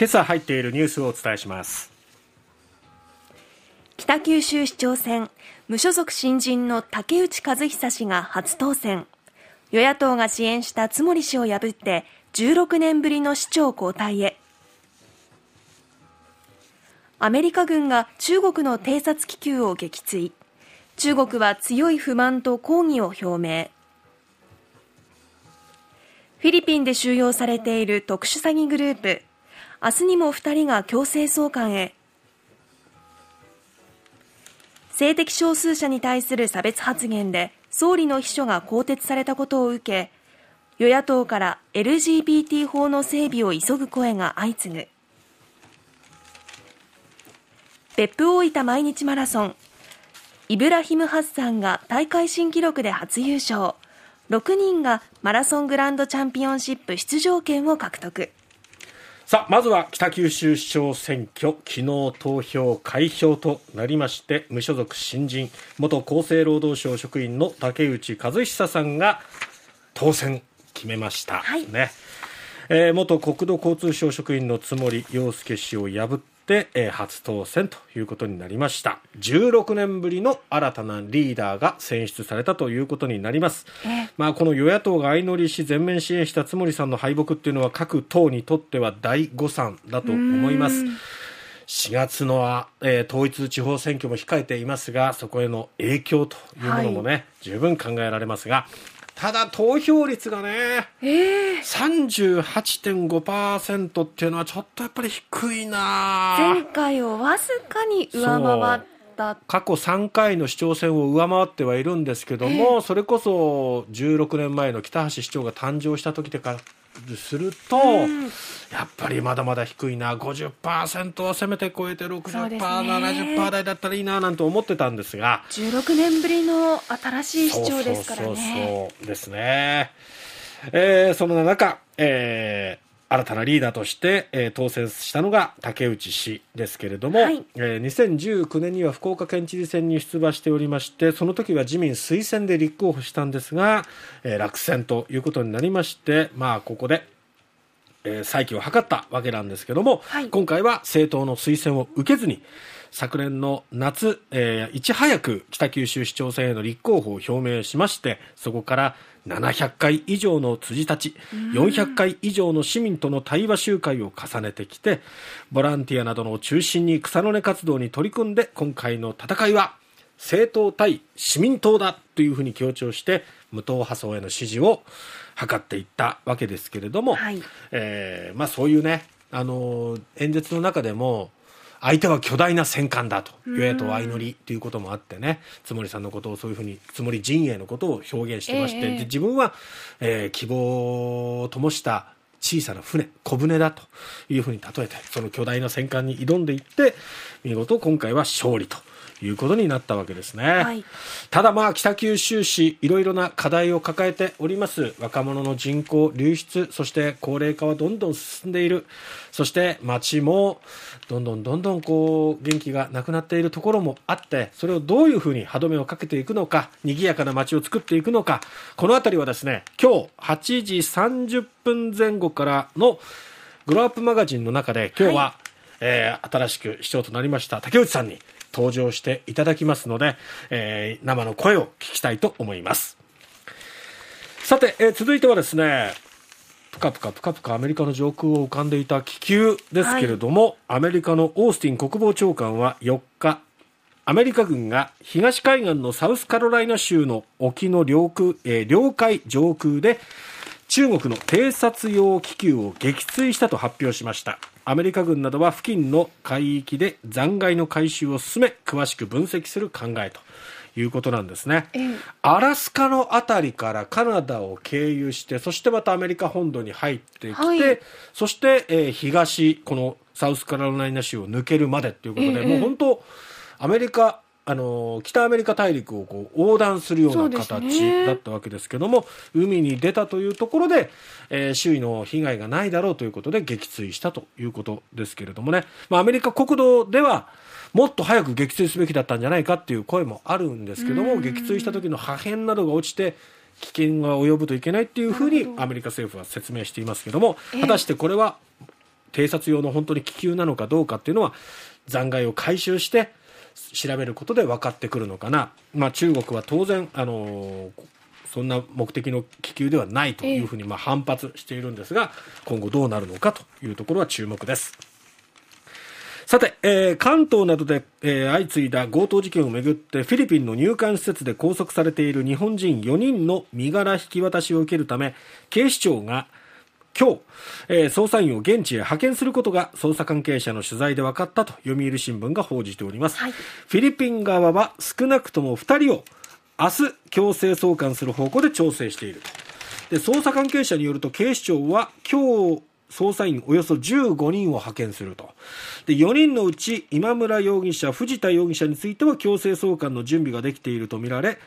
今朝入っているニュースをお伝えします。北九州市長選無所属新人の竹内和久氏が初当選。与野党が支援した津森氏を破って16年ぶりの市長交代へ。アメリカ軍が中国の偵察気球を撃墜。中国は強い不満と抗議を表明。フィリピンで収容されている特殊詐欺グループ明日にも2人が強制送還へ。性的少数者に対する差別発言で総理の秘書が更迭されたことを受け与野党から LGBT 法の整備を急ぐ声が相次ぐ。別府大分毎日マラソンイブラヒム・ハッサンが大会新記録で初優勝。6人がマラソングランドチャンピオンシップ出場権を獲得。さあまずは北九州市長選挙昨日投票開票となりまして無所属新人元厚生労働省職員の竹内和久さんが当選決めました、はい、ね。えー、元国土交通省職員の津森洋介氏を破っ、えー、初当選ということになりました。16年ぶりの新たなリーダーが選出されたということになります、えー、まあ、この与野党が相乗りし全面支援した津森さんの敗北っていうのは各党にとっては大誤算だと思います。4月の、えー、統一地方選挙も控えていますがそこへの影響というものもね、はい、十分考えられますがただ投票率がね、えー、38.5%っていうのはちょっとやっぱり低いな前回をわずかに上回った。過去3回の市長選を上回ってはいるんですけども、えー、それこそ16年前の北橋市長が誕生した時からすると、うん、やっぱりまだまだ低いな。50%はせめて超えて60%、ね、70%台だったらいいななんて思ってたんですが。16年ぶりの新しい市長ですからね。そうそう。ですね、えー、その中、えー新たなリーダーとして、えー、当選したのが竹内氏ですけれども、はい、えー、2019年には福岡県知事選に出馬しておりましてその時は自民推薦で立候補したんですが、えー、落選ということになりまして、まあ、ここで、えー、再起を図ったわけなんですけども、はい、今回は政党の推薦を受けずに昨年の夏、えー、いち早く北九州市長選への立候補を表明しましてそこから700回以上の辻たち400回以上の市民との対話集会を重ねてきてボランティアなどの中心に草の根活動に取り組んで今回の戦いは政党対市民党だというふうに強調して無党派層への支持を図っていったわけですけれども、はい、えー、まあ、そういうねあの演説の中でも相手は巨大な戦艦だと与野党相乗りということもあってね津森さんのことをそういうふうに津森陣営のことを表現してまして、えー、で自分は、えー、希望を灯した小さな船小舟だというふうに例えてその巨大な戦艦に挑んでいって見事今回は勝利ということになったわけですね、はい、ただまあ北九州市いろいろな課題を抱えております。若者の人口流出そして高齢化はどんどん進んでいる。そして街もどんどんどんどんこう元気がなくなっているところもあってそれをどういうふうに歯止めをかけていくのか賑やかな街を作っていくのか。この辺りはですね今日8時30分前後からのグローアップマガジンの中で今日は、はい、えー、新しく市長となりました竹内さんに登場していただきますので、えー、生の声を聞きたいと思います。さて、えー、続いてはですねぷかぷかぷかぷかアメリカの上空を浮かんでいた気球ですけれども、はい、アメリカのオースティン国防長官は4日アメリカ軍が東海岸のサウスカロライナ州の沖の領空、えー、領海上空で中国の偵察用気球を撃墜したと発表しましたアメリカ軍などは付近の海域で残骸の回収を進め詳しく分析する考えということなんですね、アラスカの辺りからカナダを経由してそしてまたアメリカ本土に入ってきて、はい、そして、えー、東このサウスカロライナ州を抜けるまでということで、もう本当アメリカあの北アメリカ大陸をこう横断するような形だったわけですけども、ね、海に出たというところで、えー、周囲の被害がないだろうということで撃墜したということですけれどもね、まあ、アメリカ国土ではもっと早く撃墜すべきだったんじゃないかっていう声もあるんですけども撃墜した時の破片などが落ちて危険が及ぶといけないっていうふうにアメリカ政府は説明していますけども果たしてこれは偵察用の本当に気球なのかどうかっていうのは残骸を回収して調べることで分かってくるのかな、まあ、中国は当然、あのそんな目的の気球ではないというふうにまあ反発しているんですが、今後どうなるのかというところは注目です。さて、えー、関東などで、えー、相次いだ強盗事件をめぐってフィリピンの入管施設で拘束されている日本人4人の身柄引き渡しを受けるため警視庁が今日、えー、捜査員を現地へ派遣することが捜査関係者の取材で分かったと読売新聞が報じております、はい、フィリピン側は少なくとも2人を明日強制送還する方向で調整していると。で捜査関係者によると警視庁は今日捜査員およそ15人を派遣すると。で4人のうち今村容疑者藤田容疑者については強制送還の準備ができているとみられ、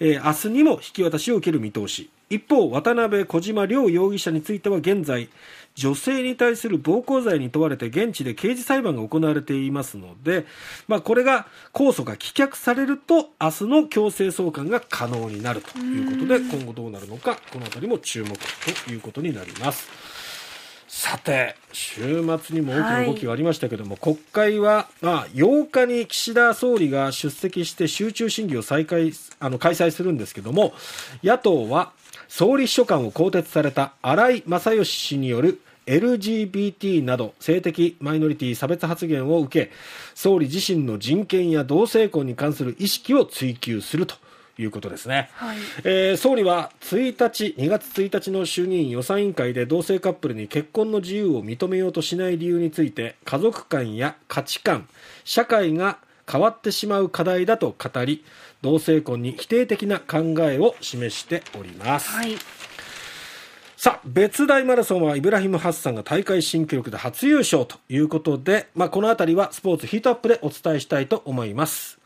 えー、明日にも引き渡しを受ける見通し一方渡辺小島両容疑者については現在女性に対する暴行罪に問われて現地で刑事裁判が行われていますので、まあ、これが控訴が棄却されると明日の強制送還が可能になるということで今後どうなるのかこの辺りも注目ということになります。さて週末にも大きな動きがありましたけれども、はい、国会は、まあ、8日に岸田総理が出席して集中審議を再開あの開催するんですけれども野党は総理秘書官を更迭された荒井正義氏による LGBT など性的マイノリティ差別発言を受け総理自身の人権や同性婚に関する意識を追求するということですね、はい、えー、総理は1日2月1日の衆議院予算委員会で同性カップルに結婚の自由を認めようとしない理由について家族観や価値観社会が変わってしまう課題だと語り同性婚に否定的な考えを示しております、はい。さあ、別大マラソンはイブラヒム・ハッサンが大会新記録で初優勝ということで、まあ、この辺りはスポーツヒートアップでお伝えしたいと思います。